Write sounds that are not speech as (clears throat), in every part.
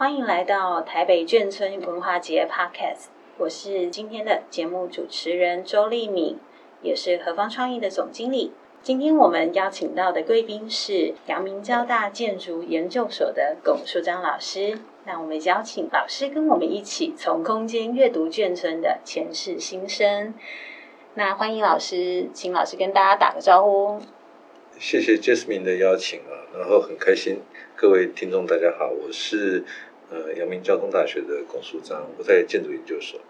欢迎来到台北眷村文化节 Podcast，我是今天的节目主持人周丽敏，也是何方创意的总经理。今天我们邀请到的贵宾是阳明交大建筑研究所的龚树章老师。那我们邀请老师跟我们一起从空间阅读眷村的前世今生。那欢迎老师，请老师跟大家打个招呼。谢谢 Jasmine 的邀请啊，然后很开心，各位听众大家好，我是呃阳明交通大学的龚书章，我在建筑研究所。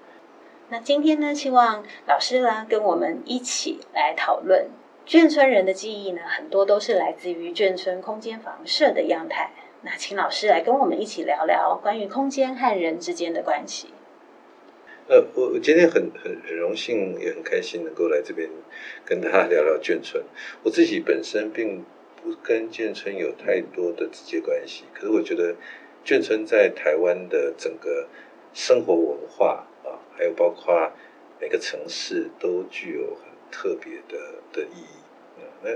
那今天呢，希望老师呢跟我们一起来讨论眷村人的记忆呢，很多都是来自于眷村空间房舍的样态。那请老师来跟我们一起聊聊关于空间和人之间的关系。呃，我今天很很很荣幸，也很开心能够来这边跟大家聊聊眷村。我自己本身并不跟眷村有太多的直接关系，可是我觉得眷村在台湾的整个生活文化啊，还有包括每个城市都具有很特别的的意义。那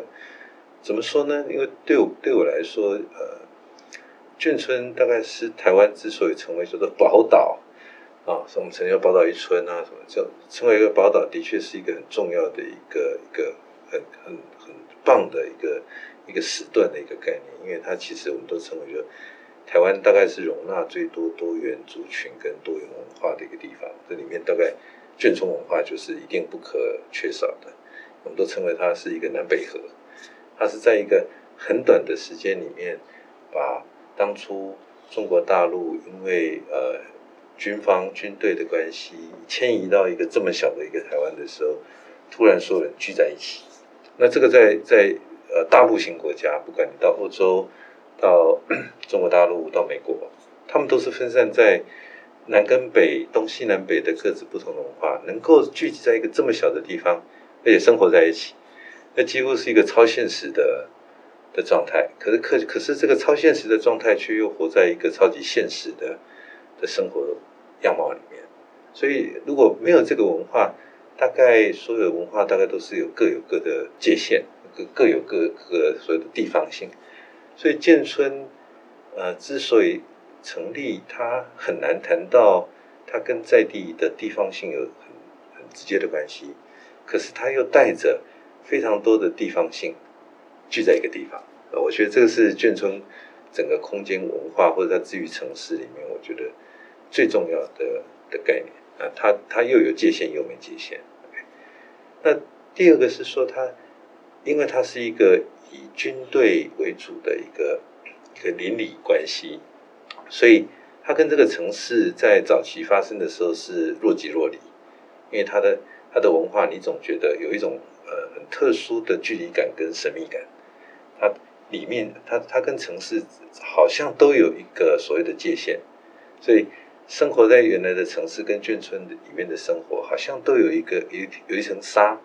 怎么说呢？因为对我对我来说，呃，眷村大概是台湾之所以成为叫做宝岛。啊，所以我们曾经宝岛一村啊，什么叫成为一个宝岛，的确是一个很重要的一个一个很很很棒的一个一个时段的一个概念，因为它其实我们都称为一个台湾大概是容纳最多多元族群跟多元文化的一个地方，这里面大概眷村文化就是一定不可缺少的，我们都称为它是一个南北河，它是在一个很短的时间里面，把当初中国大陆因为呃。军方军队的关系迁移到一个这么小的一个台湾的时候，突然所有人聚在一起。那这个在在呃大陆型国家，不管你到欧洲、到 (clears throat) 中国大陆、到美国，他们都是分散在南跟北、东西南北的各自不同的文化，能够聚集在一个这么小的地方，而且生活在一起，那几乎是一个超现实的的状态。可是可可是这个超现实的状态，却又活在一个超级现实的。的生活样貌里面，所以如果没有这个文化，大概所有文化大概都是有各有各的界限，各各有各各所有的地方性。所以建村，呃，之所以成立，它很难谈到它跟在地的地方性有很很直接的关系，可是它又带着非常多的地方性聚在一个地方。呃，我觉得这个是建村整个空间文化或者它治愈城市里面，我觉得。最重要的的概念啊，它它又有界限又没界限。ok 那第二个是说它，因为它是一个以军队为主的一个一个邻里关系，所以它跟这个城市在早期发生的时候是若即若离，因为它的它的文化，你总觉得有一种呃很特殊的距离感跟神秘感。它里面它它跟城市好像都有一个所谓的界限，所以。生活在原来的城市跟眷村里面的生活，好像都有一个有有一层纱，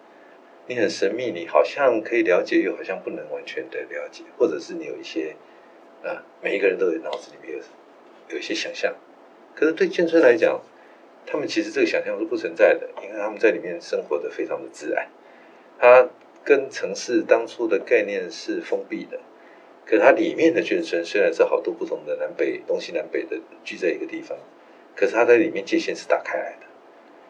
你很神秘，你好像可以了解，又好像不能完全的了解，或者是你有一些啊，每一个人都有脑子里面有有一些想象，可是对眷村来讲，他们其实这个想象是不存在的，因为他们在里面生活的非常的自然，它跟城市当初的概念是封闭的，可是它里面的眷村虽然是好多不同的南北东西南北的聚在一个地方。可是它在里面界限是打开来的，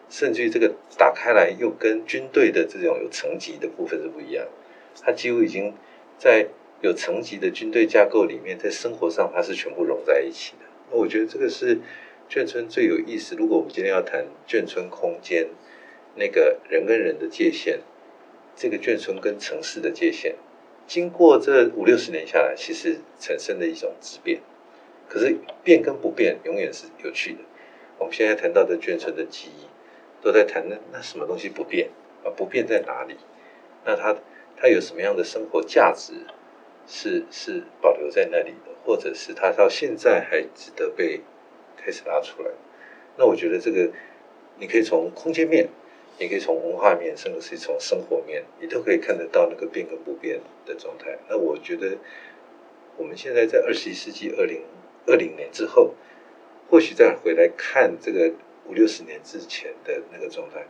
甚至于这个打开来又跟军队的这种有层级的部分是不一样，它几乎已经在有层级的军队架构里面，在生活上它是全部融在一起的。那我觉得这个是眷村最有意思。如果我们今天要谈眷村空间，那个人跟人的界限，这个眷村跟城市的界限，经过这五六十年下来，其实产生了一种质变。可是变跟不变永远是有趣的。我们现在谈到的眷村的记忆，都在谈那那什么东西不变啊？不变在哪里？那它它有什么样的生活价值是是保留在那里的，或者是它到现在还值得被开始拉出来？那我觉得这个你可以从空间面，也可以从文化面，甚至是从生活面，你都可以看得到那个变跟不变的状态。那我觉得我们现在在二十一世纪二零二零年之后。或许再回来看这个五六十年之前的那个状态，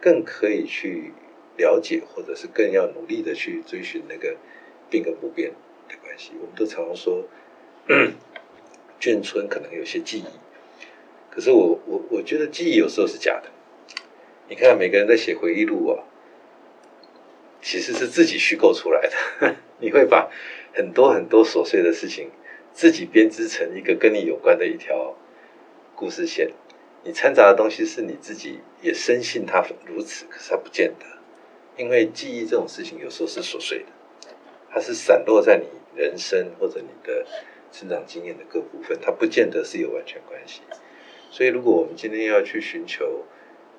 更可以去了解，或者是更要努力的去追寻那个变跟不变的关系。我们都常常说，眷村可能有些记忆，可是我我我觉得记忆有时候是假的。你看每个人在写回忆录啊，其实是自己虚构出来的。(laughs) 你会把很多很多琐碎的事情自己编织成一个跟你有关的一条故事线。你掺杂的东西是你自己也深信它如此，可是它不见得，因为记忆这种事情有时候是琐碎的，它是散落在你人生或者你的成长经验的各部分，它不见得是有完全关系。所以，如果我们今天要去寻求，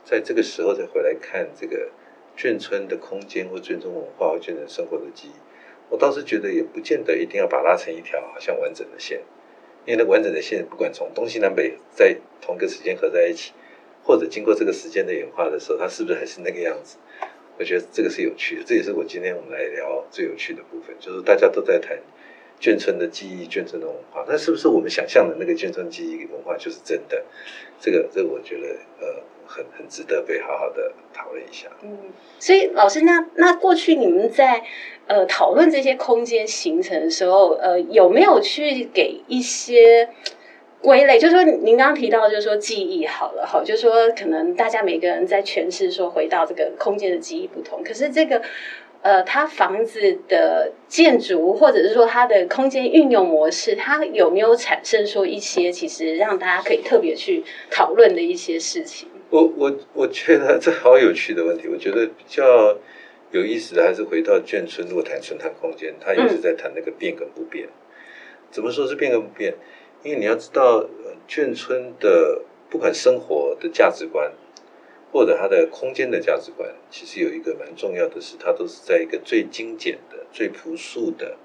在这个时候再回来看这个眷村的空间或眷村文化或眷村生活的记忆，我倒是觉得也不见得一定要把它拉成一条好像完整的线。因为那完整的线，不管从东西南北在同一个时间合在一起，或者经过这个时间的演化的时候，它是不是还是那个样子？我觉得这个是有趣的，这也是我今天我们来聊最有趣的部分，就是大家都在谈眷村的记忆、眷村的文化，那是不是我们想象的那个眷村记忆文化就是真的？这个，这个我觉得呃。很很值得被好好的讨论一下。嗯，所以老师，那那过去你们在呃讨论这些空间形成的时候，呃，有没有去给一些归类？就是说您刚刚提到，就是说记忆好了，好，就是说可能大家每个人在诠释说回到这个空间的记忆不同，可是这个。呃，它房子的建筑，或者是说它的空间运用模式，它有没有产生说一些其实让大家可以特别去讨论的一些事情？我我我觉得这好有趣的问题。我觉得比较有意思的还是回到眷村，如果谈村谈空间，他也是在谈那个变跟不变。嗯、怎么说是变跟不变？因为你要知道，眷村的不管生活的价值观。或者它的空间的价值观，其实有一个蛮重要的是，它都是在一个最精简的、最朴素的、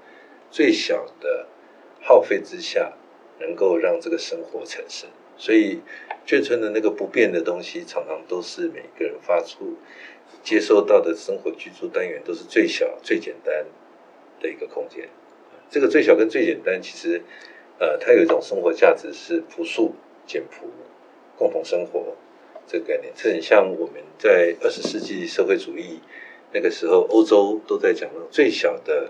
最小的耗费之下，能够让这个生活产生。所以，眷村的那个不变的东西，常常都是每个人发出、接收到的生活居住单元，都是最小、最简单的一个空间。这个最小跟最简单，其实，呃，它有一种生活价值是朴素、简朴、共同生活。这个概念，这很像我们在二十世纪社会主义那个时候，欧洲都在讲那种最小的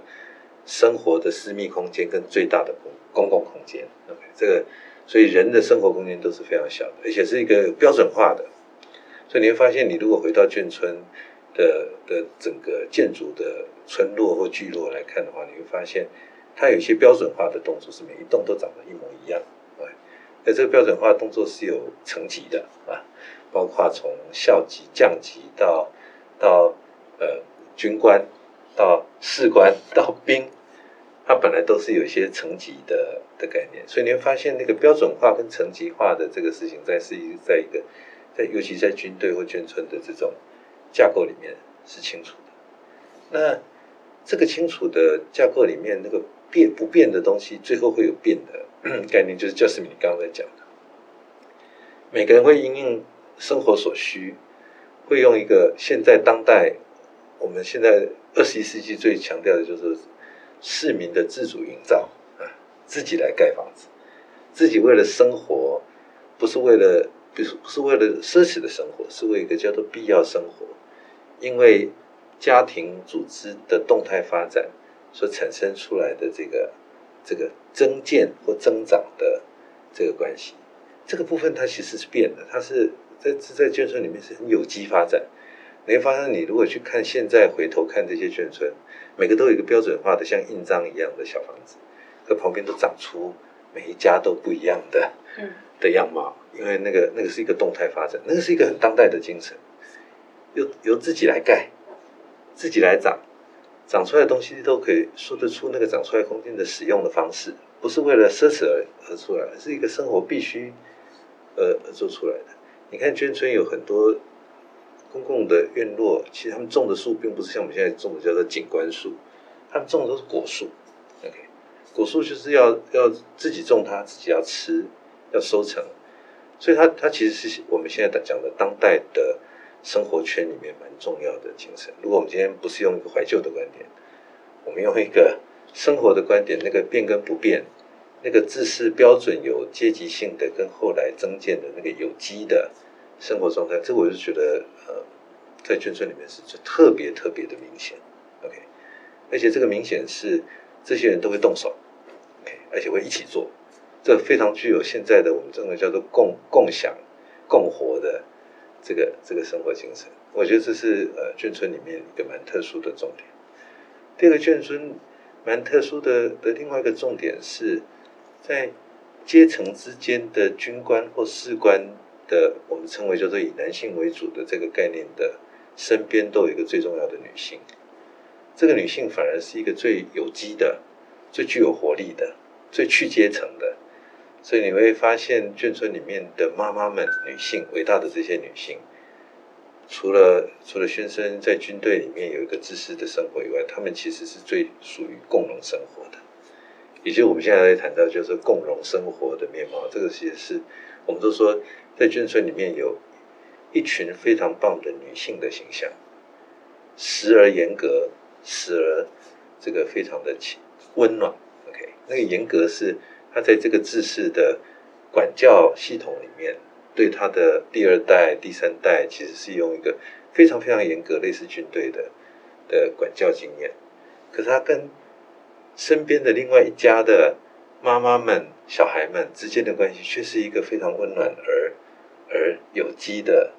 生活的私密空间跟最大的公公共空间。OK，这个所以人的生活空间都是非常小的，而且是一个标准化的。所以你会发现，你如果回到眷村的的整个建筑的村落或聚落来看的话，你会发现它有些标准化的动作，是每一栋都长得一模一样。哎，那这个标准化动作是有层级的啊。包括从校级、将级到到呃军官，到士官，(laughs) 到兵，它本来都是有一些层级的的概念，所以你会发现那个标准化跟层级化的这个事情，在是一在一个在尤其在军队或眷村的这种架构里面是清楚的。那这个清楚的架构里面，那个变不变的东西，最后会有变的概念，就是就是你刚刚在讲的，每个人会因应。生活所需，会用一个现在当代，我们现在二十一世纪最强调的就是市民的自主营造啊，自己来盖房子，自己为了生活，不是为了，不是不是为了奢侈的生活，是为一个叫做必要生活，因为家庭组织的动态发展所产生出来的这个这个增建或增长的这个关系，这个部分它其实是变的，它是。在在眷村里面是很有机发展，你会发现，你如果去看现在回头看这些眷村，每个都有一个标准化的像印章一样的小房子，和旁边都长出每一家都不一样的的样貌，因为那个那个是一个动态发展，那个是一个很当代的精神，由由自己来盖，自己来长，长出来的东西都可以说得出那个长出来空间的使用的方式，不是为了奢侈而而出来，是一个生活必须呃而做出来的。你看眷村有很多公共的院落，其实他们种的树并不是像我们现在种的叫做景观树，他们种的都是果树。OK，果树就是要要自己种它，自己要吃，要收成，所以它它其实是我们现在讲的当代的生活圈里面蛮重要的精神。如果我们今天不是用一个怀旧的观点，我们用一个生活的观点，那个变跟不变。那个自是标准有阶级性的，跟后来增建的那个有机的生活状态，这我就觉得呃，在眷村里面是特别特别的明显，OK，而且这个明显是这些人都会动手，OK，而且会一起做，这非常具有现在的我们这个叫做共共享、共活的这个这个生活精神。我觉得这是呃眷村里面一个蛮特殊的重点。第二个眷村蛮特殊的的另外一个重点是在阶层之间的军官或士官的，我们称为叫做以男性为主的这个概念的身边都有一个最重要的女性。这个女性反而是一个最有机的、最具有活力的、最去阶层的。所以你会发现眷村里面的妈妈们，女性伟大的这些女性。除了除了先生在军队里面有一个自私的生活以外，他们其实是最属于共荣生活的，也就我们现在在谈到就是共荣生活的面貌。这个其实是我们都说在眷村里面有一群非常棒的女性的形象，时而严格，时而这个非常的温暖。OK，那个严格是他在这个制式的管教系统里面。对他的第二代、第三代，其实是用一个非常非常严格、类似军队的的管教经验。可是他跟身边的另外一家的妈妈们、小孩们之间的关系，却是一个非常温暖而而有机的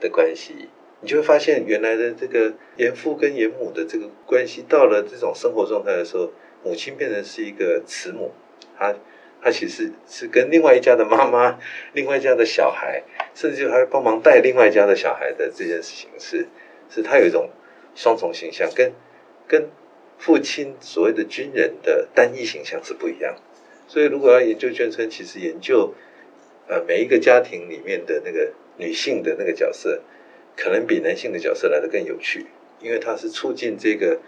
的关系。你就会发现，原来的这个严父跟严母的这个关系，到了这种生活状态的时候，母亲变成是一个慈母，她。他其实是跟另外一家的妈妈、(laughs) 另外一家的小孩，甚至还帮忙带另外一家的小孩的这件事情是，是他有一种双重形象，跟跟父亲所谓的军人的单一形象是不一样。所以，如果要研究眷村，其实研究呃每一个家庭里面的那个女性的那个角色，可能比男性的角色来的更有趣，因为它是促进这个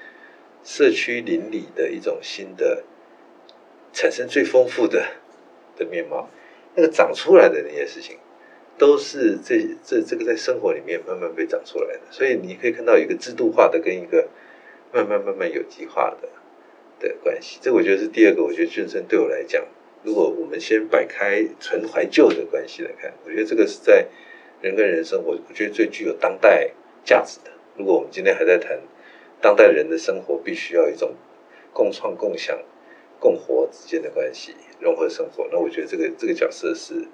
社区邻里的一种新的。产生最丰富的的面貌，那个长出来的那些事情，都是这这这个在生活里面慢慢被长出来的。所以你可以看到一个制度化的跟一个慢慢慢慢有机化的的关系。这我觉得是第二个。我觉得眷村对我来讲，如果我们先摆开纯怀旧的关系来看，我觉得这个是在人跟人生活，我觉得最具有当代价值的。如果我们今天还在谈当代人的生活，必须要一种共创共享。共活之间的关系，融合生活，那我觉得这个这个角色是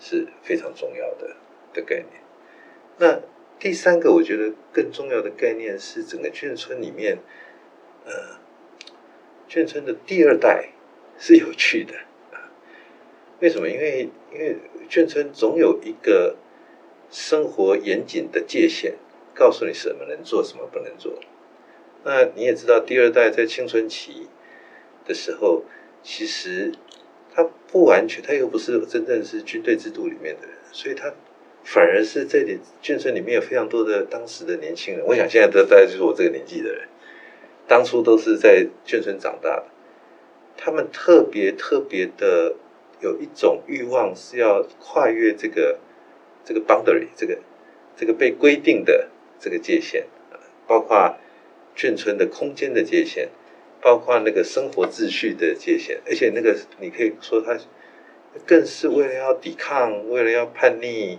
是非常重要的的概念。那第三个，我觉得更重要的概念是整个眷村里面，呃，眷村的第二代是有趣的啊。为什么？因为因为眷村总有一个生活严谨的界限，告诉你什么能做，什么不能做。那你也知道，第二代在青春期。的时候，其实他不完全，他又不是真正是军队制度里面的人，所以他反而是这里眷村里面有非常多的当时的年轻人。我想现在的大概就是我这个年纪的人，当初都是在眷村长大的，他们特别特别的有一种欲望，是要跨越这个这个 boundary，这个这个被规定的这个界限，包括眷村的空间的界限。包括那个生活秩序的界限，而且那个你可以说他更是为了要抵抗，为了要叛逆，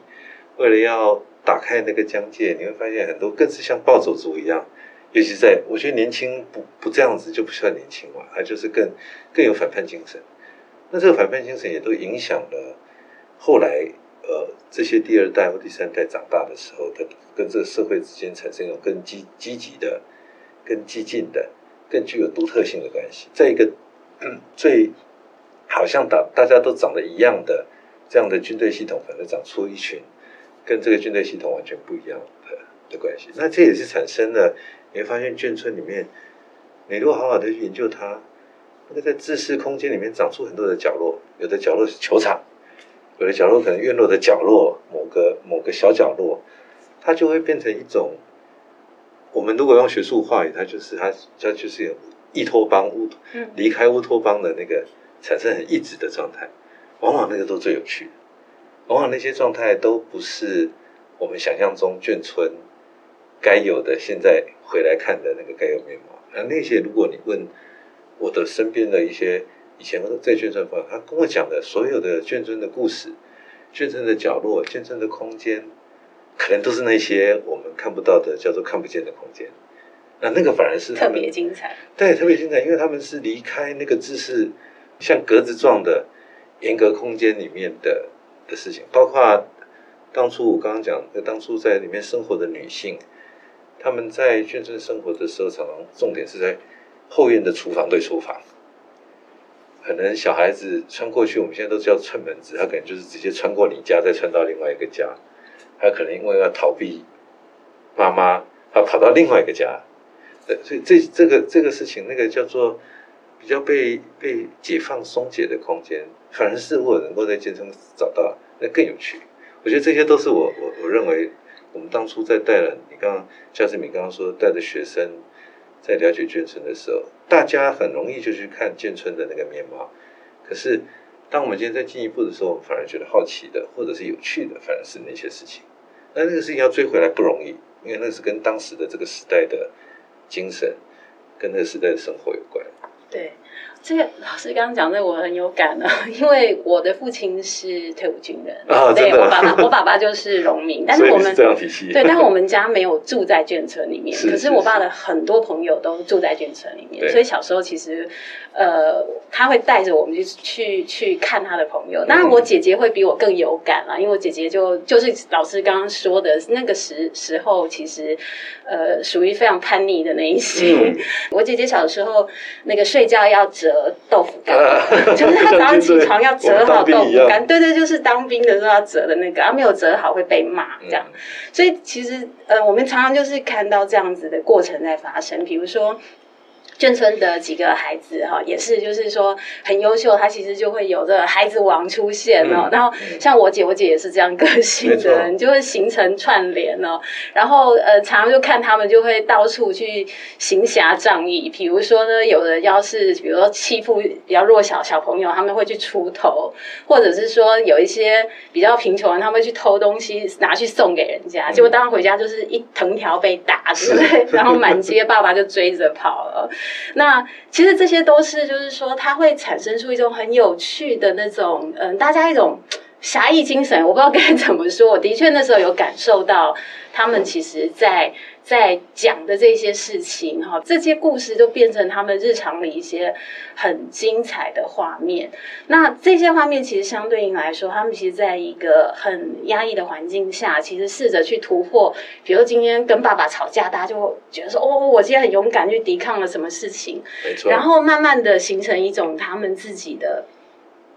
为了要打开那个疆界。你会发现很多更是像暴走族一样，尤其在我觉得年轻不不这样子就不算年轻嘛，他就是更更有反叛精神。那这个反叛精神也都影响了后来呃这些第二代或第三代长大的时候，他跟这个社会之间产生一种更积积极的、更激进的。更具有独特性的关系，在一个 (clears throat) 最好像大大家都长得一样的这样的军队系统，反而长出一群跟这个军队系统完全不一样的的关系。那这也是产生了，你会发现眷村里面，你如果好好的去研究它，那个在自私空间里面长出很多的角落，有的角落是球场，有的角落可能院落的角落，某个某个小角落，它就会变成一种。我们如果用学术话语，它就是它，它就是有异托邦乌，离开乌托邦的那个产生很异质的状态，往往那个都最有趣，往往那些状态都不是我们想象中眷村该有的，现在回来看的那个该有面貌。那那些如果你问我的身边的一些以前在眷村朋友，他跟我讲的所有的眷村的故事、眷村的角落、眷村的空间。可能都是那些我们看不到的，叫做看不见的空间。那那个反而是特别精彩。对，特别精彩，因为他们是离开那个姿势像格子状的严格空间里面的的事情，包括当初我刚刚讲，当初在里面生活的女性，他们在眷村生活的时候，常常重点是在后院的厨房对厨房。可能小孩子穿过去，我们现在都叫串门子，他可能就是直接穿过你家，再穿到另外一个家。他可能因为要逃避妈妈，他跑到另外一个家。呃，所以这这个这个事情，那个叫做比较被被解放松解的空间，反而是我能够在建村找到，那更有趣。我觉得这些都是我我我认为我们当初在带了你刚刚夏志敏刚刚说带着学生。在了解眷村的时候，大家很容易就去看眷村的那个面貌。可是，当我们今天再进一步的时候，反而觉得好奇的，或者是有趣的，反而是那些事情。那那个事情要追回来不容易，因为那是跟当时的这个时代的精神，跟那个时代的生活有关。对。这个老师刚刚讲的我很有感啊，因为我的父亲是退伍军人，啊、对，我爸爸，(laughs) 我爸爸就是农民，但是我们对，但是我们家没有住在眷村里面，可是我爸的很多朋友都住在眷村里面，所以小时候其实，呃，他会带着我们去去去看他的朋友。当然，我姐姐会比我更有感啊，因为我姐姐就就是老师刚刚说的那个时时候，其实呃属于非常叛逆的那一些。嗯、(laughs) 我姐姐小时候那个睡觉要折。折豆腐干，啊、(laughs) 就是他早上起床要折好豆腐干，(laughs) 对对，就是当兵的时候要折的那个，啊，没有折好会被骂这样。嗯、所以其实呃，我们常常就是看到这样子的过程在发生，比如说。眷村的几个孩子哈，也是就是说很优秀，他其实就会有这个孩子王出现哦。嗯、然后像我姐，我姐也是这样个性的人，就会形成串联哦。然后呃，常常就看他们就会到处去行侠仗义。比如说呢，有的要是比如说欺负比较弱小小朋友，他们会去出头；或者是说有一些比较贫穷人，他们会去偷东西拿去送给人家，结果当他回家就是一藤条被打，对不对？(laughs) 然后满街爸爸就追着跑了。那其实这些都是，就是说，它会产生出一种很有趣的那种，嗯，大家一种侠义精神。我不知道该怎么说，我的确那时候有感受到，他们其实在。在讲的这些事情，哈，这些故事就变成他们日常里一些很精彩的画面。那这些画面其实相对应来说，他们其实在一个很压抑的环境下，其实试着去突破。比如今天跟爸爸吵架，大家就觉得说：“哦，我今天很勇敢去抵抗了什么事情。”没错。然后慢慢的形成一种他们自己的。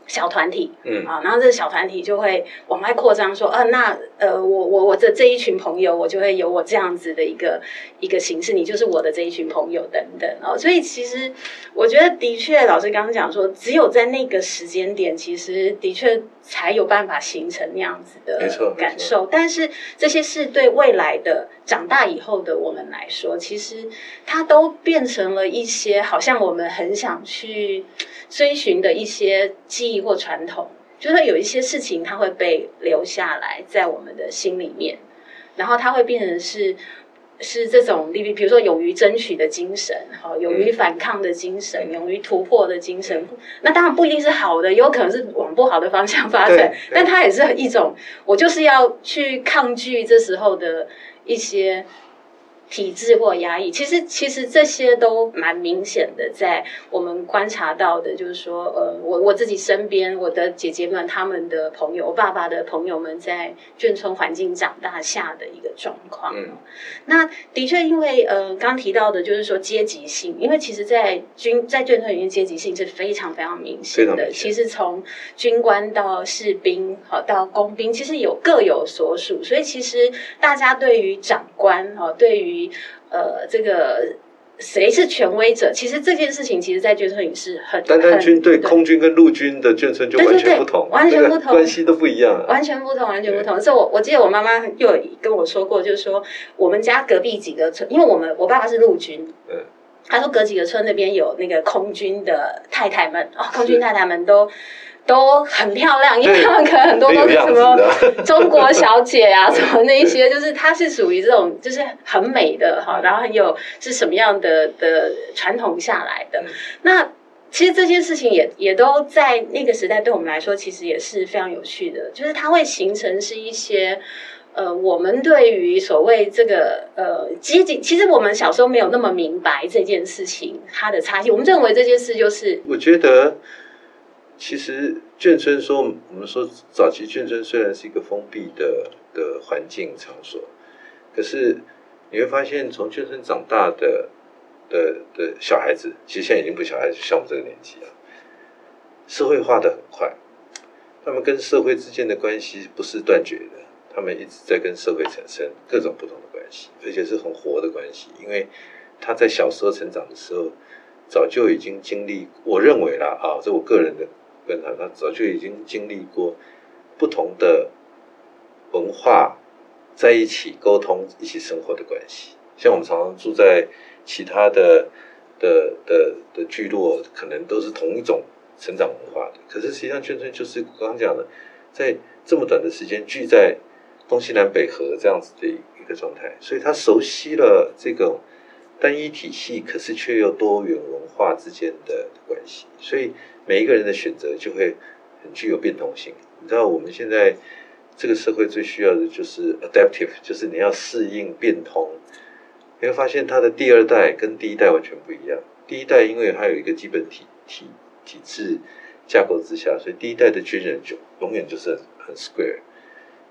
小团体，嗯啊，然后这个小团体就会往外扩张，说，呃，那呃，我我我的这一群朋友，我就会有我这样子的一个一个形式，你就是我的这一群朋友等等哦。所以其实我觉得，的确，老师刚刚讲说，只有在那个时间点，其实的确才有办法形成那样子的感受。但是这些是对未来的长大以后的我们来说，其实它都变成了一些好像我们很想去追寻的一些记忆。或传统，就是有一些事情，它会被留下来在我们的心里面，然后它会变成是是这种，比比如说勇于争取的精神，哈，勇于反抗的精神，勇于突破的精神。那当然不一定是好的，有可能是往不好的方向发展，但它也是一种，我就是要去抗拒这时候的一些。体制或压抑，其实其实这些都蛮明显的，在我们观察到的，就是说，呃，我我自己身边，我的姐姐们，他们的朋友，我爸爸的朋友们，在眷村环境长大下的一个状况。嗯，那的确，因为呃，刚提到的，就是说阶级性，因为其实，在军在眷村里面，阶级性是非常非常明显的。其实从军官到士兵，好到工兵，其实有各有所属，所以其实大家对于长官，哈，对于呃，这个谁是权威者？其实这件事情，其实，在眷村里是很单单军队、空军跟陆军的眷村就完全不同，完全不同，关系都不一样，完全不同，完全不同。这我我记得我妈妈又有跟我说过，就是说我们家隔壁几个村，因为我们我爸爸是陆军，嗯，他说隔几个村那边有那个空军的太太们哦，空军太太们都。都很漂亮，因为他们可能很多都是什么 (laughs) 中国小姐啊，什么那一些，就是她是属于这种，就是很美的哈，然后很有是什么样的的传统下来的。那其实这些事情也也都在那个时代对我们来说，其实也是非常有趣的，就是它会形成是一些呃，我们对于所谓这个呃阶级，其实我们小时候没有那么明白这件事情它的差异，我们认为这件事就是我觉得。其实眷村说，我们说早期眷村虽然是一个封闭的的环境场所，可是你会发现，从眷村长大的的的小孩子，其实现在已经不小孩子，像我们这个年纪了，社会化的很快，他们跟社会之间的关系不是断绝的，他们一直在跟社会产生各种不同的关系，而且是很活的关系，因为他在小时候成长的时候，早就已经经历，我认为啦啊，这我个人的。跟他，他早就已经经历过不同的文化在一起沟通、一起生活的关系。像我们常常住在其他的的的的聚落，可能都是同一种成长文化的。可是实际上，眷村就是刚刚讲的，在这么短的时间聚在东西南北河这样子的一个状态，所以他熟悉了这个单一体系，可是却又多元文化之间的关系，所以。每一个人的选择就会很具有变动性。你知道我们现在这个社会最需要的就是 adaptive，就是你要适应变通。你会发现他的第二代跟第一代完全不一样。第一代因为他有一个基本体体体制架构之下，所以第一代的军人就永远就是很，很 square。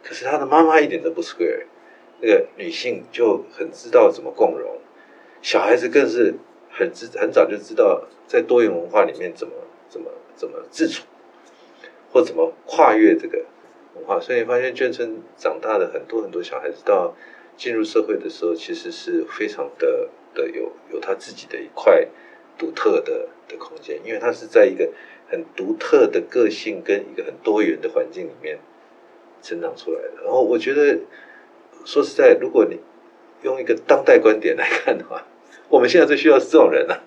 可是他的妈妈一点都不 square，那个女性就很知道怎么共融，小孩子更是很知很早就知道在多元文化里面怎么。怎么怎么自处，或怎么跨越这个文化？所以你发现眷村长大的很多很多小孩子，到进入社会的时候，其实是非常的的有有他自己的一块独特的的空间，因为他是在一个很独特的个性跟一个很多元的环境里面成长出来的。然后我觉得，说实在，如果你用一个当代观点来看的话，我们现在最需要是这种人呐、啊，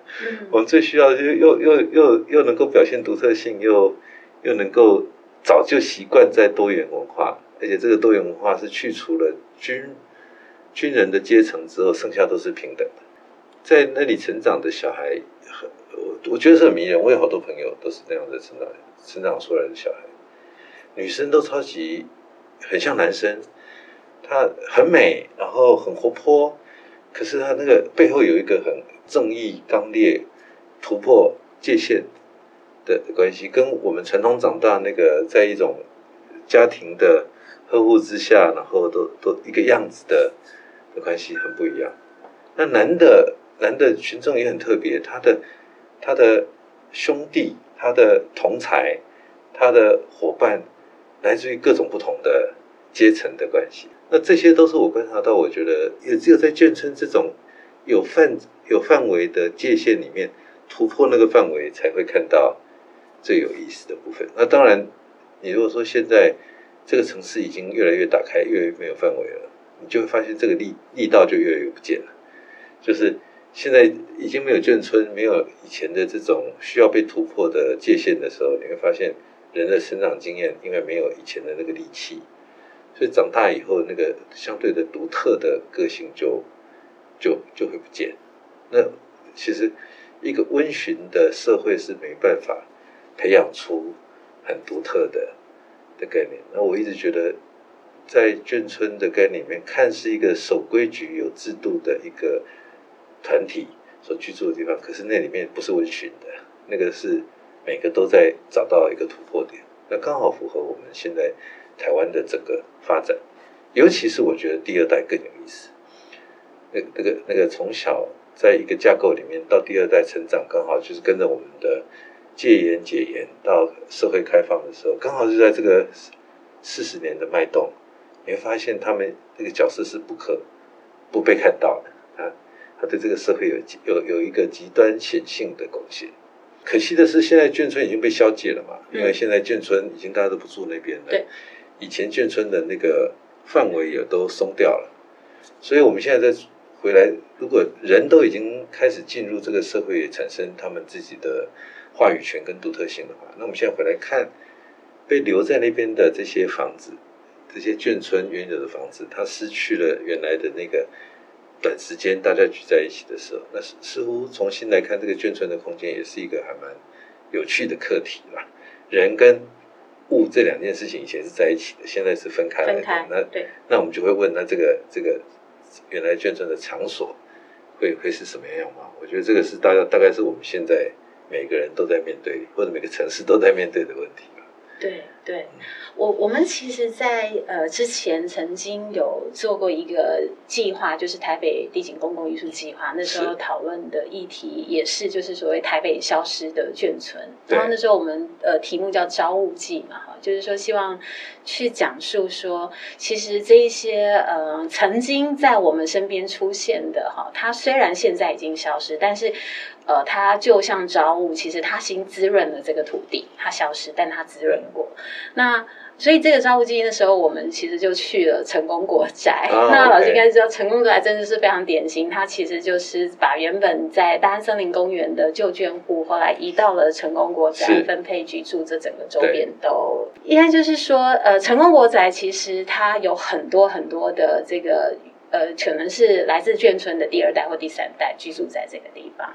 我们最需要就又又又又能够表现独特性，又又能够早就习惯在多元文化，而且这个多元文化是去除了军军人的阶层之后，剩下都是平等的，在那里成长的小孩很，我我觉得是很迷人。我有好多朋友都是那样的成长成长出来的小孩，女生都超级很像男生，她很美，然后很活泼。可是他那个背后有一个很正义、刚烈、突破界限的关系，跟我们传统长大那个在一种家庭的呵护之下，然后都都一个样子的的关系很不一样。那男的男的群众也很特别，他的他的兄弟、他的同才、他的伙伴，来自于各种不同的阶层的关系。那这些都是我观察到，我觉得也只有在眷村这种有范有范围的界限里面突破那个范围，才会看到最有意思的部分。那当然，你如果说现在这个城市已经越来越打开，越来越没有范围了，你就会发现这个力力道就越来越不见了。就是现在已经没有眷村，没有以前的这种需要被突破的界限的时候，你会发现人的成长经验因为没有以前的那个力气。所以长大以后，那个相对的独特的个性就就就会不见。那其实一个温驯的社会是没办法培养出很独特的的概念。那我一直觉得，在眷村的概念里面，看似一个守规矩、有制度的一个团体所居住的地方，可是那里面不是温驯的，那个是每个都在找到一个突破点。那刚好符合我们现在。台湾的整个发展，尤其是我觉得第二代更有意思。那那个那个从小在一个架构里面到第二代成长，刚好就是跟着我们的戒严解严到社会开放的时候，刚好就在这个四十年的脉动，你会发现他们那个角色是不可不被看到的啊，他对这个社会有有有一个极端显性的贡献。可惜的是，现在眷村已经被消解了嘛，因为现在眷村已经大家都不住那边了。对。以前眷村的那个范围也都松掉了，所以我们现在再回来，如果人都已经开始进入这个社会，产生他们自己的话语权跟独特性的话，那我们现在回来看被留在那边的这些房子，这些眷村原有的房子，它失去了原来的那个短时间大家聚在一起的时候，那似似乎重新来看这个眷村的空间，也是一个还蛮有趣的课题吧，人跟。物这两件事情以前是在一起的，现在是分开来的。那对，那我们就会问，那这个这个原来捐赠的场所会会是什么样吗？我觉得这个是大家大概是我们现在每个人都在面对，或者每个城市都在面对的问题吧。对对，我我们其实在，在呃之前曾经有做过一个计划，就是台北地景公共艺术计划。那时候讨论的议题也是，就是所谓台北消失的眷村。然后那时候我们呃题目叫《朝雾记》嘛，哈，就是说希望去讲述说，其实这一些呃曾经在我们身边出现的哈，它虽然现在已经消失，但是。呃，它就像朝雾，其实它新滋润了这个土地，它消失，但它滋润过。那所以这个朝雾记的时候，我们其实就去了成功国宅。Oh. 那老师应该知道，成功国宅真的是非常典型，它其实就是把原本在大安森林公园的旧眷户，后来移到了成功国宅分配居住，这整个周边都应该就是说，呃，成功国宅其实它有很多很多的这个呃，可能是来自眷村的第二代或第三代居住在这个地方。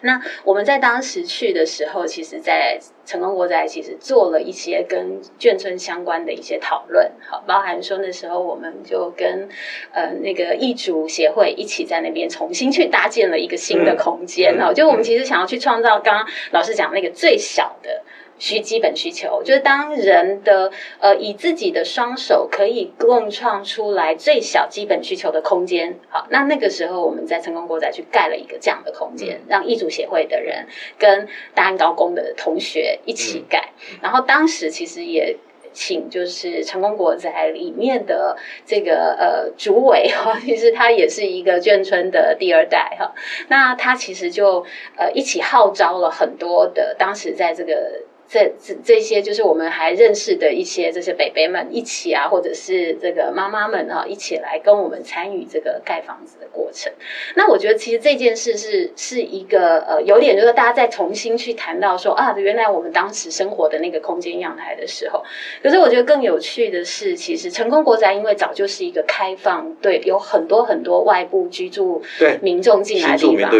那我们在当时去的时候，其实，在成功国宅其实做了一些跟眷村相关的一些讨论，好，包含说那时候我们就跟呃那个义竹协会一起在那边重新去搭建了一个新的空间，哦、嗯，就我们其实想要去创造刚刚老师讲那个最小的。需基本需求，就是当人的呃以自己的双手可以共创出来最小基本需求的空间，好，那那个时候我们在成功国宅去盖了一个这样的空间，让艺术协会的人跟大安高工的同学一起盖，然后当时其实也请就是成功国宅里面的这个呃主委哈，其实他也是一个眷村的第二代哈，那他其实就呃一起号召了很多的当时在这个。这这这些就是我们还认识的一些这些北北们一起啊，或者是这个妈妈们啊，一起来跟我们参与这个盖房子的过程。那我觉得其实这件事是是一个呃，有点就是大家再重新去谈到说啊，原来我们当时生活的那个空间阳台的时候。可是我觉得更有趣的是，其实成功国宅因为早就是一个开放，对，有很多很多外部居住民众进来的地方，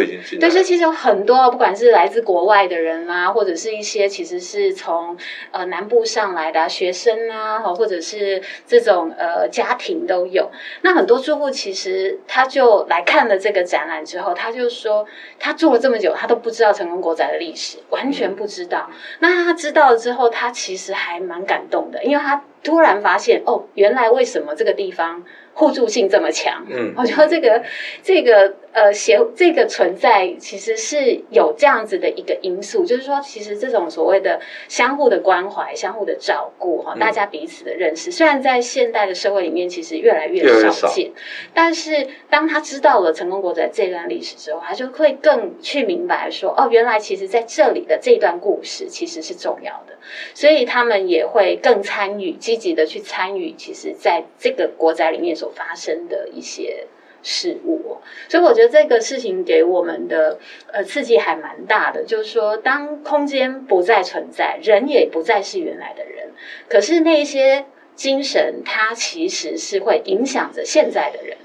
对，所以其实有很多不管是来自国外的人啊，或者是一些其实是。是从呃南部上来的、学生啊，或者是这种呃家庭都有。那很多住户其实他就来看了这个展览之后，他就说他住了这么久，他都不知道成功国宅的历史，完全不知道。那他知道了之后，他其实还蛮感动的，因为他突然发现哦，原来为什么这个地方互助性这么强？嗯，我觉得这个这个。呃，协这个存在其实是有这样子的一个因素，就是说，其实这种所谓的相互的关怀、相互的照顾，哈，大家彼此的认识，虽然在现代的社会里面其实越来越少见，但是当他知道了成功国宅这段历史之后，他就会更去明白说，哦，原来其实在这里的这段故事其实是重要的，所以他们也会更参与、积极的去参与，其实在这个国宅里面所发生的一些。事物，所以我觉得这个事情给我们的呃刺激还蛮大的。就是说，当空间不再存在，人也不再是原来的人，可是那些精神，它其实是会影响着现在的人。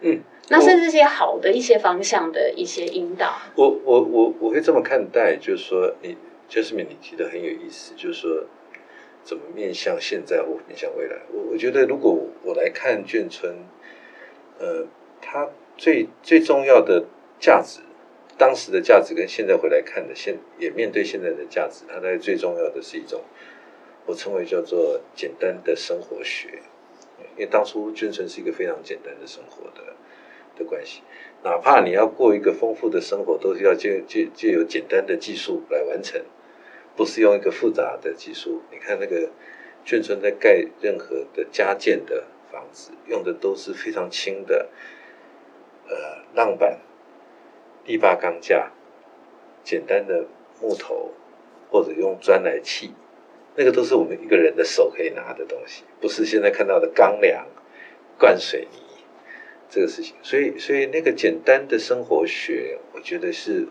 嗯，那甚至一些好的一些方向的一些引导。我我我我会这么看待，就是说，你就是你提的很有意思，就是说，怎么面向现在或面向未来？我我觉得，如果我来看眷村，呃。它最最重要的价值，当时的价值跟现在回来看的现也面对现在的价值，它在最重要的是一种，我称为叫做简单的生活学，因为当初眷村是一个非常简单的生活的的关系，哪怕你要过一个丰富的生活，都是要借借借由简单的技术来完成，不是用一个复杂的技术。你看那个眷村在盖任何的加建的房子，用的都是非常轻的。呃，浪板、地霸钢架、简单的木头，或者用砖来砌，那个都是我们一个人的手可以拿的东西，不是现在看到的钢梁、灌水泥这个事情。所以，所以那个简单的生活学，我觉得是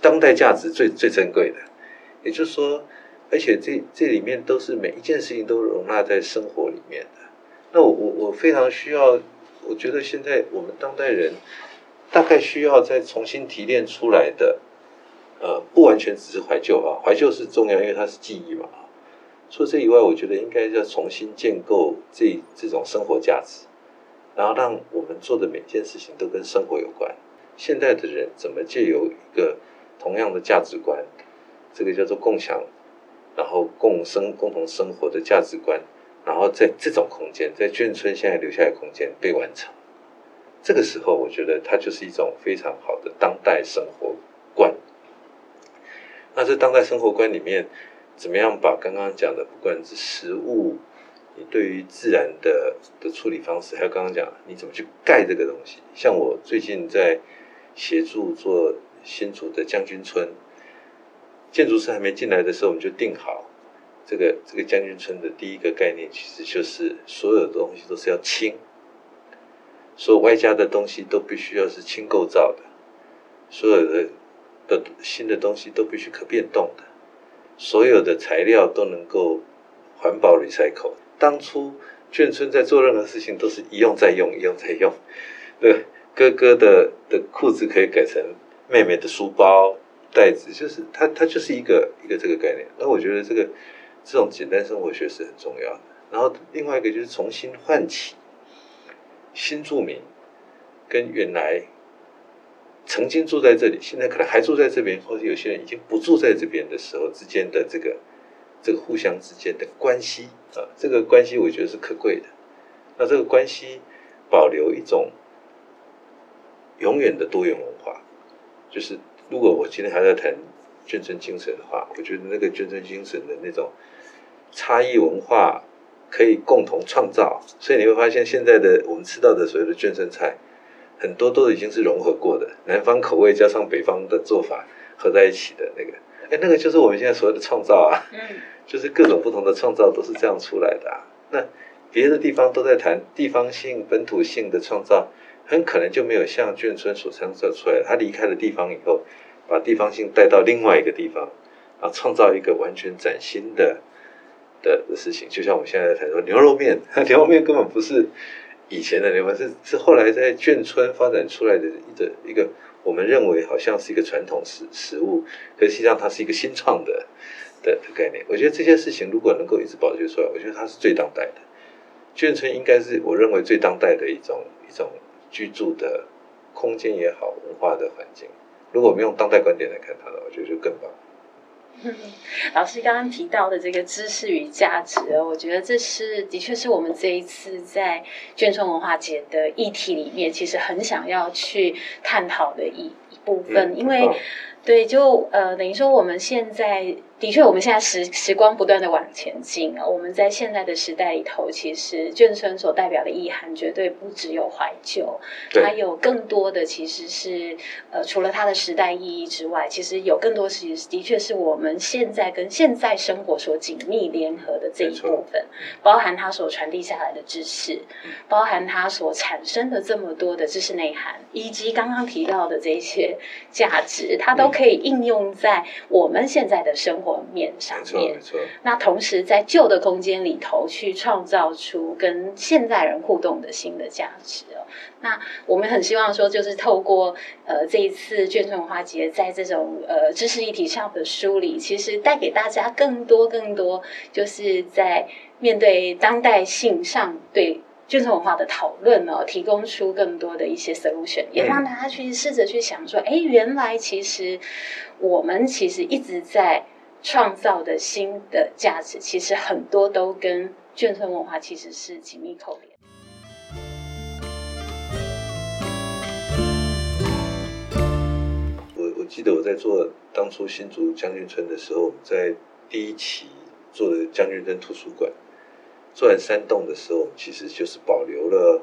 当代价值最最珍贵的。也就是说，而且这这里面都是每一件事情都容纳在生活里面的。那我我我非常需要。我觉得现在我们当代人大概需要再重新提炼出来的，呃，不完全只是怀旧啊，怀旧是重要，因为它是记忆嘛。除了这以外，我觉得应该要重新建构这这种生活价值，然后让我们做的每件事情都跟生活有关。现在的人怎么借由一个同样的价值观，这个叫做共享，然后共生、共同生活的价值观，然后在这种空间，在眷村现在留下来的空间被完成，这个时候，我觉得它就是一种非常好的当代生活观。那这当代生活观里面，怎么样把刚刚讲的，不管是食物，你对于自然的的处理方式，还有刚刚讲你怎么去盖这个东西，像我最近在协助做新竹的将军村，建筑师还没进来的时候，我们就定好这个这个将军村的第一个概念，其实就是所有的东西都是要轻，所有外加的东西都必须要是轻构造的，所有的。的新的东西都必须可变动的，所有的材料都能够环保 recycle。当初眷村在做任何事情都是一用再用，一用再用。对，哥哥的的裤子可以改成妹妹的书包袋子，就是它它就是一个一个这个概念。那我觉得这个这种简单生活学是很重要的。然后另外一个就是重新唤起新住民跟原来。曾经住在这里，现在可能还住在这边，或者有些人已经不住在这边的时候之间的这个这个互相之间的关系啊，这个关系我觉得是可贵的。那这个关系保留一种永远的多元文化，就是如果我今天还在谈眷村精神的话，我觉得那个眷村精神的那种差异文化可以共同创造。所以你会发现，现在的我们吃到的所有的眷村菜。很多都已经是融合过的，南方口味加上北方的做法合在一起的那个，哎，那个就是我们现在所有的创造啊，嗯，就是各种不同的创造都是这样出来的啊。那别的地方都在谈地方性、本土性的创造，很可能就没有像眷村所创造出来。他离开了地方以后，把地方性带到另外一个地方，然后创造一个完全崭新的的的事情。就像我们现在在谈说牛肉面，(laughs) 牛肉面根本不是。以前的牛肉是是后来在眷村发展出来的一个一个，我们认为好像是一个传统食食物，可实际上它是一个新创的的的概念。我觉得这些事情如果能够一直保留出来，我觉得它是最当代的。眷村应该是我认为最当代的一种一种居住的空间也好，文化的环境。如果我们用当代观点来看它的话，我觉得就更棒。嗯，(laughs) 老师刚刚提到的这个知识与价值，我觉得这是的确是我们这一次在眷村文化节的议题里面，其实很想要去探讨的一一部分，嗯、因为对，就呃，等于说我们现在。的确，我们现在时时光不断的往前进啊。我们在现在的时代里头，其实眷村所代表的意涵绝对不只有怀旧，它有更多的其实是呃，除了它的时代意义之外，其实有更多其实的确是我们现在跟现在生活所紧密联合的这一部分，包含它所传递下来的知识，包含它所产生的这么多的知识内涵，以及刚刚提到的这些价值，它都可以应用在我们现在的生活面上面，没错，没错。那同时在旧的空间里头去创造出跟现代人互动的新的价值哦。那我们很希望说，就是透过呃这一次眷村文化节，在这种呃知识议题上的梳理，其实带给大家更多更多，就是在面对当代性上对眷村文化的讨论呢，提供出更多的一些 solution，也让大家去试着去想说，哎，原来其实我们其实一直在。创造的新的价值，其实很多都跟眷村文化其实是紧密扣连。我我记得我在做当初新竹将军村的时候，在第一期做的将军村图书馆，做完三栋的时候，我们其实就是保留了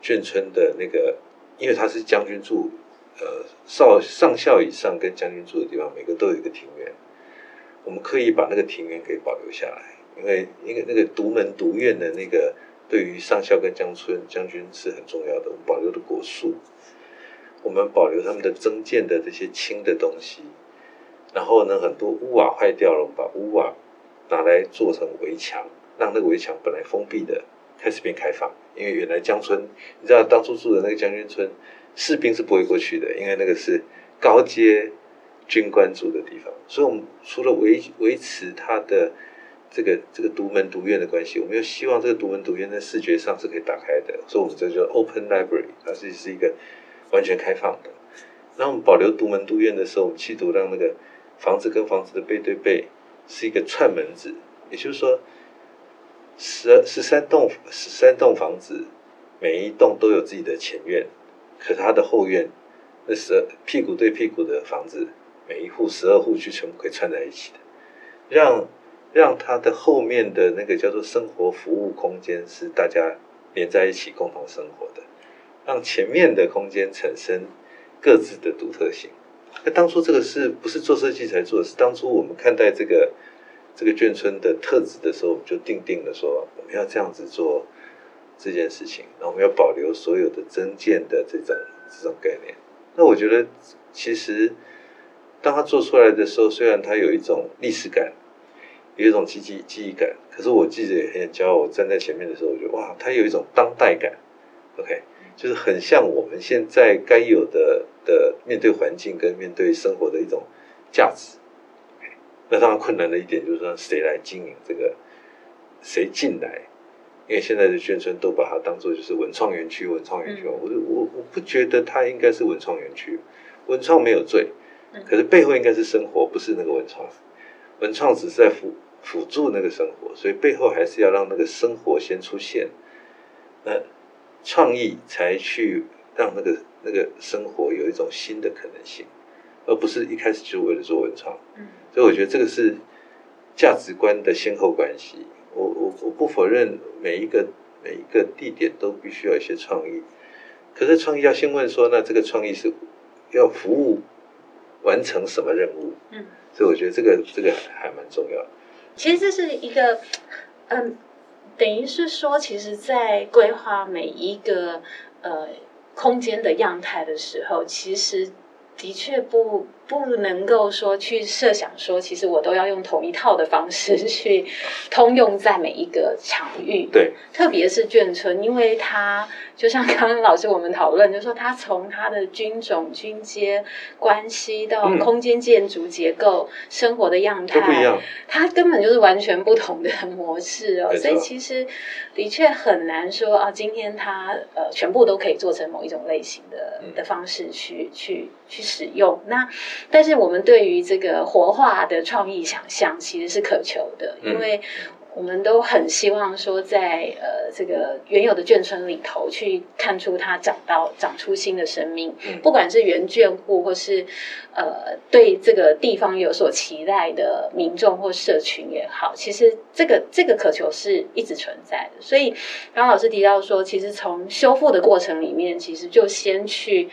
眷村的那个，因为它是将军住，呃，少上校以上跟将军住的地方，每个都有一个庭院。我们刻意把那个庭院给保留下来，因为因为那个独门独院的那个对于上校跟将村将军是很重要的。我们保留的果树，我们保留他们的增建的这些轻的东西，然后呢，很多屋瓦坏掉了，我们把屋瓦拿来做成围墙，让那个围墙本来封闭的开始变开放。因为原来将村，你知道当初住的那个将军村，士兵是不会过去的，因为那个是高阶。军官住的地方，所以我们除了维维持它的这个这个独门独院的关系，我们又希望这个独门独院在视觉上是可以打开的，所以我们这叫 open library，它是是一个完全开放的。然后我们保留独门独院的时候，我们企图让那个房子跟房子的背对背是一个串门子，也就是说，十十三栋十三栋房子，每一栋都有自己的前院，可是它的后院，那十屁股对屁股的房子，每一户十二户去全部可以串在一起的，让让它的后面的那个叫做生活服务空间是大家连在一起共同生活的，让前面的空间产生各自的独特性。那当初这个是不是做设计才做？是当初我们看待这个这个眷村的特质的时候，我们就定定了说我们要这样子做这件事情，然后我们要保留所有的增建的这种这种概念。那我觉得其实当他做出来的时候，虽然他有一种历史感，有一种记记记忆感，可是我记得也很骄傲。我站在前面的时候，我觉得哇，它有一种当代感。OK。就是很像我们现在该有的的面对环境跟面对生活的一种价值。那当然困难的一点就是说，谁来经营这个？谁进来？因为现在的宣传都把它当做就是文创园区，文创园区。我我我不觉得它应该是文创园区，文创没有罪，可是背后应该是生活，不是那个文创。文创只是在辅辅助那个生活，所以背后还是要让那个生活先出现。那。创意才去让那个那个生活有一种新的可能性，而不是一开始就为了做文创。嗯，所以我觉得这个是价值观的先后关系。我我我不否认每一个每一个地点都必须要一些创意，可是创意要先问说，那这个创意是要服务完成什么任务？嗯，所以我觉得这个这个还蛮重要。其实这是一个嗯。等于是说，其实，在规划每一个呃空间的样态的时候，其实的确不。不能够说去设想说，其实我都要用同一套的方式去通用在每一个场域。对，特别是眷村，因为它就像刚刚老师我们讨论，就是说它从它的军种、军阶关系到空间建筑结构、嗯、生活的样态，它根本就是完全不同的模式哦。所以其实的确很难说啊，今天它呃全部都可以做成某一种类型的的方式去去去使用。那但是我们对于这个活化的创意想象其实是渴求的，因为我们都很希望说在，在呃这个原有的眷村里头去看出它长到长出新的生命，不管是原眷户或是呃对这个地方有所期待的民众或社群也好，其实这个这个渴求是一直存在的。所以刚刚老师提到说，其实从修复的过程里面，其实就先去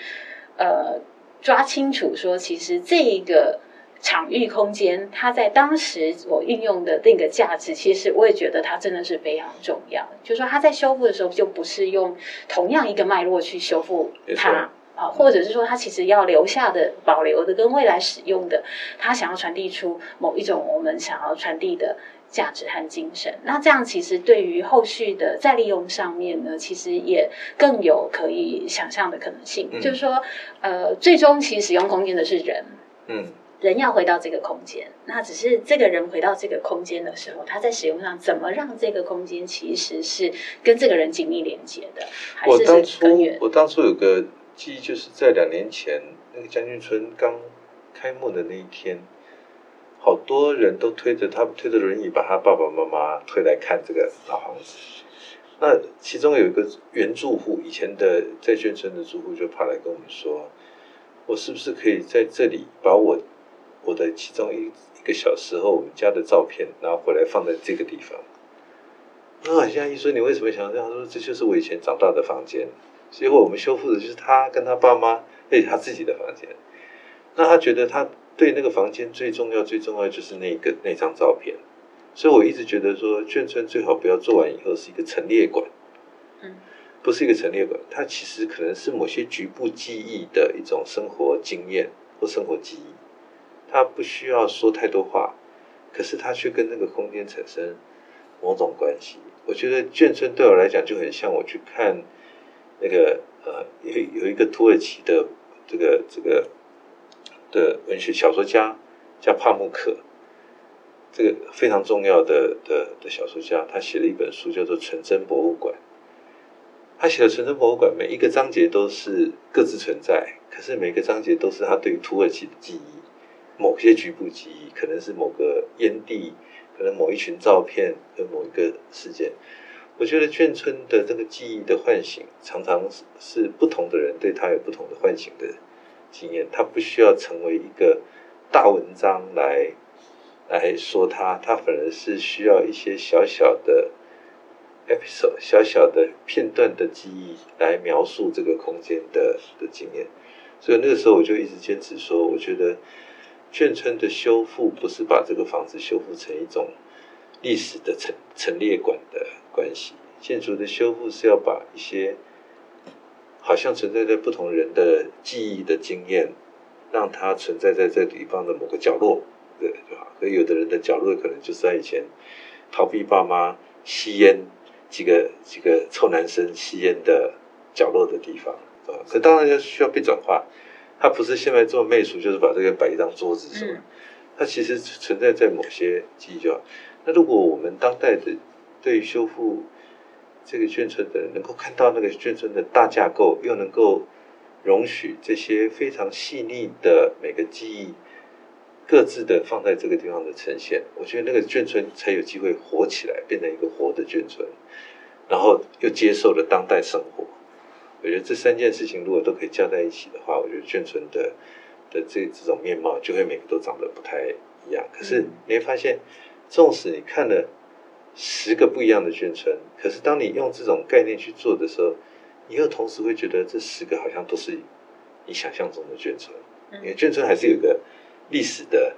呃。抓清楚说，其实这一个场域空间，它在当时我运用的那个价值，其实我也觉得它真的是非常重要。就是说，它在修复的时候，就不是用同样一个脉络去修复它啊，或者是说，它其实要留下的、保留的跟未来使用的，它想要传递出某一种我们想要传递的。价值和精神，那这样其实对于后续的再利用上面呢，其实也更有可以想象的可能性。嗯、就是说，呃，最终其实使用空间的是人，嗯，人要回到这个空间，那只是这个人回到这个空间的时候，他在使用上怎么让这个空间其实是跟这个人紧密连接的？还是我当初我当初有个记忆，就是在两年前那个将军村刚开幕的那一天。好多人都推着他推着轮椅，把他爸爸妈妈推来看这个老房子。那其中有一个原住户，以前的在眷村的住户，就跑来跟我们说：“我是不是可以在这里把我我的其中一一个小时候我们家的照片拿回来放在这个地方？”那，现在一说你为什么想这样说？这就是我以前长大的房间，结果我们修复的就是他跟他爸妈哎他自己的房间。那他觉得他。对那个房间最重要、最重要就是那个那张照片，所以我一直觉得说，眷村最好不要做完以后是一个陈列馆，嗯，不是一个陈列馆，它其实可能是某些局部记忆的一种生活经验或生活记忆，它不需要说太多话，可是它却跟那个空间产生某种关系。我觉得眷村对我来讲就很像我去看那个呃，有有一个土耳其的这个这个。的文学小说家叫帕慕克，这个非常重要的的的小说家，他写了一本书叫做《纯真博物馆》。他写的纯真博物馆每一个章节都是各自存在，可是每个章节都是他对于土耳其的记忆，某些局部记忆，可能是某个烟蒂，可能某一群照片和某一个事件。我觉得眷村的这个记忆的唤醒，常常是是不同的人对他有不同的唤醒的经验。他不需要成为一个大文章来来说他，他反而是需要一些小小的 episode、小小的片段的记忆来描述这个空间的的经验。所以那个时候我就一直坚持说，我觉得眷村的修复不是把这个房子修复成一种历史的陈陈列馆的。关系建筑的修复是要把一些好像存在在不同人的记忆的经验，让它存在在这地方的某个角落，对对吧？可有的人的角落可能就是在以前逃避爸妈吸烟几个几个臭男生吸烟的角落的地方啊。可当然要需要被转化，他不是现在做媚俗，就是把这个摆一张桌子什么，它其实存在在某些记忆就好。那如果我们当代的对于修复这个眷村的，能够看到那个眷村的大架构，又能够容许这些非常细腻的每个记忆各自的放在这个地方的呈现，我觉得那个眷村才有机会活起来，变成一个活的眷村，然后又接受了当代生活。我觉得这三件事情如果都可以加在一起的话，我觉得眷村的的这这种面貌就会每个都长得不太一样。可是你会发现，纵使你看了。十个不一样的眷村，可是当你用这种概念去做的时候，你又同时会觉得这十个好像都是你想象中的眷村。因为眷村还是有个历史的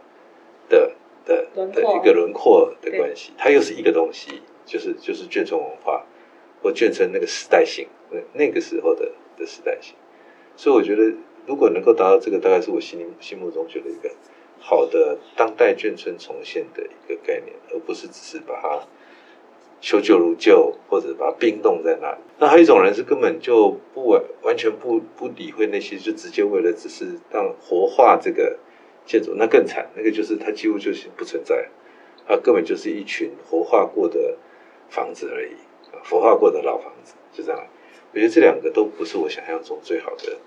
的的的一个轮廓的关系，它又是一个东西，就是就是眷村文化或眷村那个时代性，那那个时候的的时代性。所以我觉得，如果能够达到这个，大概是我心里心目中觉得一个好的当代眷村重现的一个概念，而不是只是把它。修旧如旧，或者把它冰冻在那里。那还有一种人是根本就不完完全不不理会那些，就直接为了只是让活化这个建筑，那更惨。那个就是它几乎就是不存在，它根本就是一群活化过的房子而已，活化过的老房子就这样。我觉得这两个都不是我想象中最好的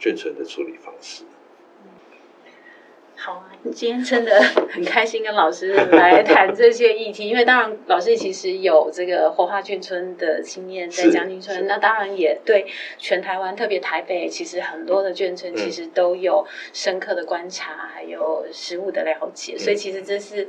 眷村的处理方式。好啊，今天真的很开心跟老师来谈这些议题，因为当然老师其实有这个活化眷村的经验在将军村，那当然也对全台湾，特别台北，其实很多的眷村其实都有深刻的观察，还有实物的了解，所以其实这是。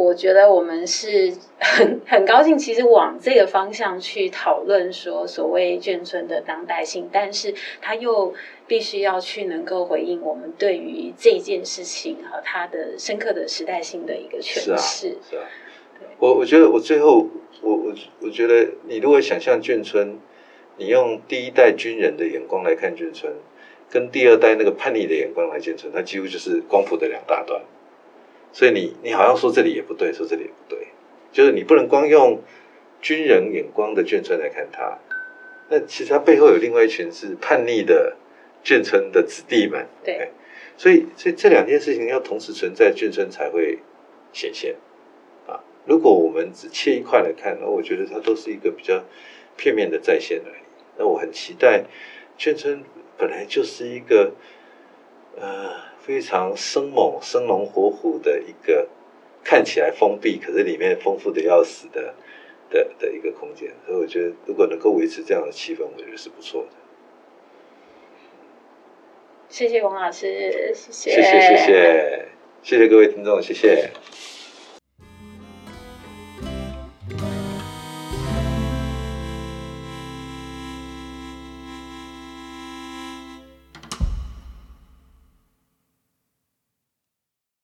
我觉得我们是 (laughs) 很很高兴，其实往这个方向去讨论说所谓眷村的当代性，但是他又必须要去能够回应我们对于这件事情和它的深刻的时代性的一个诠释。是啊，是啊。我我觉得我最后我我我觉得你如果想象眷村，你用第一代军人的眼光来看眷村，跟第二代那个叛逆的眼光来眷村，它几乎就是光谱的两大端。所以你你好像说这里也不对，说这里也不对，就是你不能光用军人眼光的眷村来看他，那其实他背后有另外一群是叛逆的眷村的子弟们。对，所以所以这两件事情要同时存在，眷村才会显现啊。如果我们只切一块来看，那我觉得它都是一个比较片面的再现而已。那我很期待眷村本来就是一个呃。非常生猛、生龙活虎的一个看起来封闭，可是里面丰富的要死的的的一个空间，所以我觉得如果能够维持这样的气氛，我觉得是不错的。谢谢王老师，谢谢，谢谢，谢谢，谢谢各位听众，谢谢。